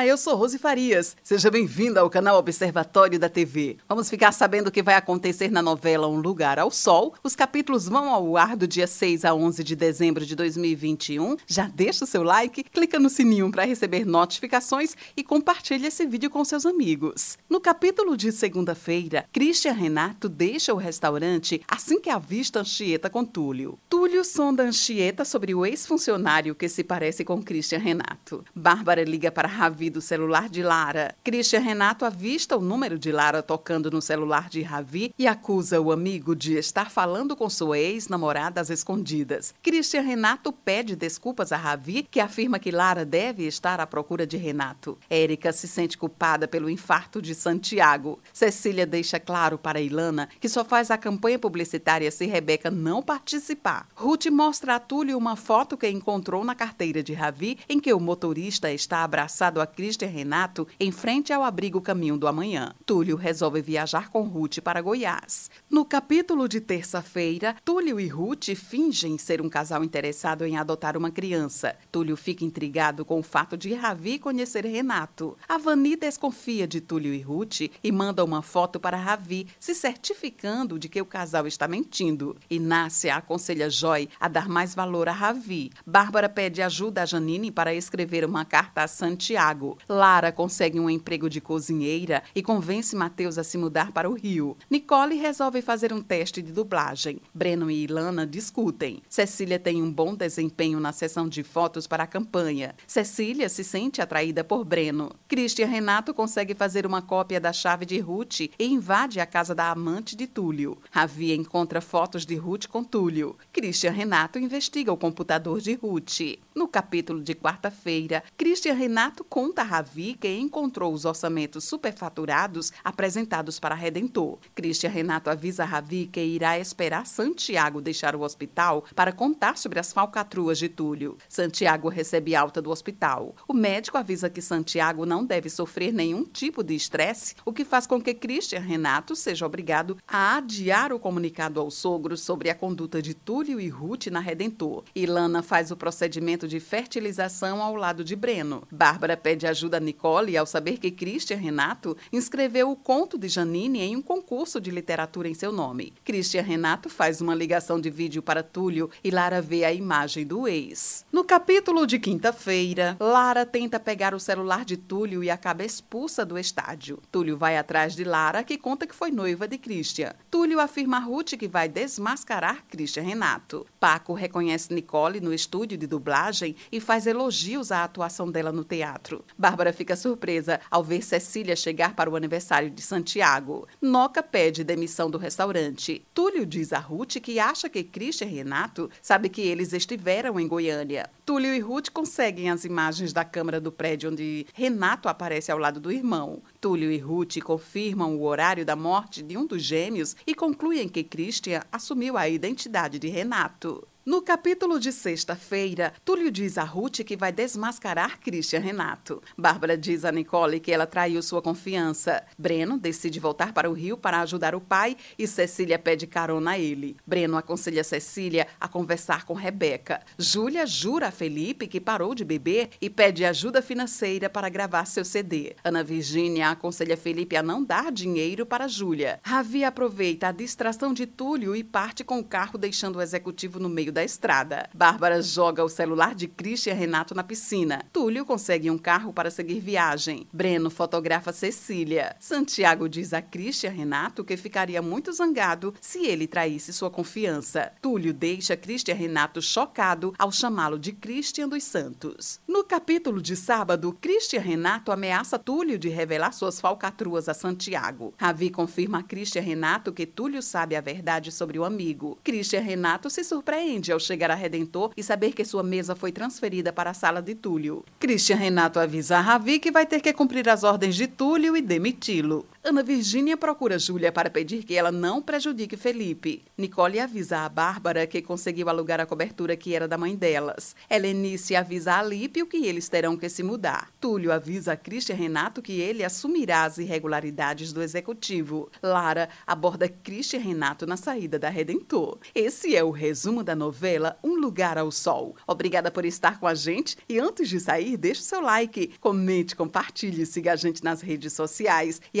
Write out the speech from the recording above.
Olá, eu sou Rose Farias. Seja bem-vinda ao canal Observatório da TV. Vamos ficar sabendo o que vai acontecer na novela Um Lugar ao Sol. Os capítulos vão ao ar do dia 6 a 11 de dezembro de 2021. Já deixa o seu like, clica no sininho para receber notificações e compartilha esse vídeo com seus amigos. No capítulo de segunda-feira, Christian Renato deixa o restaurante assim que avista Anchieta com Túlio. Túlio sonda Anchieta sobre o ex-funcionário que se parece com Christian Renato. Bárbara liga para Ravi do celular de Lara. Christian Renato avista o número de Lara tocando no celular de Ravi e acusa o amigo de estar falando com sua ex-namorada às escondidas. Christian Renato pede desculpas a Ravi, que afirma que Lara deve estar à procura de Renato. Érica se sente culpada pelo infarto de Santiago. Cecília deixa claro para Ilana que só faz a campanha publicitária se Rebeca não participar. Ruth mostra a Túlio uma foto que encontrou na carteira de Ravi, em que o motorista está abraçado a Christian Renato em frente ao abrigo Caminho do Amanhã. Túlio resolve viajar com Ruth para Goiás. No capítulo de terça-feira, Túlio e Ruth fingem ser um casal interessado em adotar uma criança. Túlio fica intrigado com o fato de Ravi conhecer Renato. A Vani desconfia de Túlio e Ruth e manda uma foto para Ravi, se certificando de que o casal está mentindo. Inácia aconselha Joy a dar mais valor a Ravi. Bárbara pede ajuda a Janine para escrever uma carta a Santiago. Lara consegue um emprego de cozinheira e convence Mateus a se mudar para o Rio. Nicole resolve fazer um teste de dublagem. Breno e Ilana discutem. Cecília tem um bom desempenho na sessão de fotos para a campanha. Cecília se sente atraída por Breno. Christian Renato consegue fazer uma cópia da chave de Ruth e invade a casa da amante de Túlio. Ravi encontra fotos de Ruth com Túlio. Christian Renato investiga o computador de Ruth. No capítulo de quarta-feira, Christian Renato conta a Ravi que encontrou os orçamentos superfaturados apresentados para Redentor. Christian Renato avisa a Ravi que irá esperar Santiago deixar o hospital para contar sobre as falcatruas de Túlio. Santiago recebe alta do hospital. O médico avisa que Santiago não deve sofrer nenhum tipo de estresse, o que faz com que Christian Renato seja obrigado a adiar o comunicado ao sogro sobre a conduta de Túlio e Ruth na Redentor. Ilana faz o procedimento de fertilização ao lado de Breno. Bárbara pede ajuda a Nicole ao saber que Christian Renato inscreveu o conto de Janine em um concurso de literatura em seu nome. Christian Renato faz uma ligação de vídeo para Túlio e Lara vê a imagem do ex. No capítulo de quinta-feira, Lara tenta pegar o celular de Túlio e acaba expulsa do estádio. Túlio vai atrás de Lara, que conta que foi noiva de Christian. Túlio afirma a Ruth que vai desmascarar Christian Renato. Paco reconhece Nicole no estúdio de dublagem e faz elogios à atuação dela no teatro. Bárbara fica surpresa ao ver Cecília chegar para o aniversário de Santiago. Noca pede demissão do restaurante. Túlio diz a Ruth que acha que Christian e Renato sabe que eles estiveram em Goiânia. Túlio e Ruth conseguem as imagens da câmara do prédio onde Renato aparece ao lado do irmão. Túlio e Ruth confirmam o horário da morte de um dos gêmeos e concluem que Christian assumiu a identidade de Renato. No capítulo de sexta-feira, Túlio diz a Ruth que vai desmascarar Christian Renato. Bárbara diz a Nicole que ela traiu sua confiança. Breno decide voltar para o Rio para ajudar o pai e Cecília pede carona a ele. Breno aconselha Cecília a conversar com Rebeca. Júlia jura a Felipe que parou de beber e pede ajuda financeira para gravar seu CD. Ana Virgínia aconselha Felipe a não dar dinheiro para Júlia. Ravi aproveita a distração de Túlio e parte com o carro deixando o executivo no meio da estrada. Bárbara joga o celular de Christian Renato na piscina. Túlio consegue um carro para seguir viagem. Breno fotografa Cecília. Santiago diz a Christian Renato que ficaria muito zangado se ele traísse sua confiança. Túlio deixa Christian Renato chocado ao chamá-lo de Christian dos Santos. No capítulo de sábado, Christian Renato ameaça Túlio de revelar suas falcatruas a Santiago. Ravi confirma a Christian Renato que Túlio sabe a verdade sobre o amigo. Christian Renato se surpreende ao chegar a Redentor e saber que sua mesa foi transferida para a sala de Túlio. Christian Renato avisa a Ravi que vai ter que cumprir as ordens de Túlio e demiti-lo. Ana Virgínia procura Júlia para pedir que ela não prejudique Felipe. Nicole avisa a Bárbara que conseguiu alugar a cobertura que era da mãe delas. Helenice avisa a Alípio que eles terão que se mudar. Túlio avisa a Cristian Renato que ele assumirá as irregularidades do executivo. Lara aborda Cristian Renato na saída da Redentor. Esse é o resumo da novela Um Lugar ao Sol. Obrigada por estar com a gente e antes de sair, deixe seu like, comente, compartilhe, siga a gente nas redes sociais e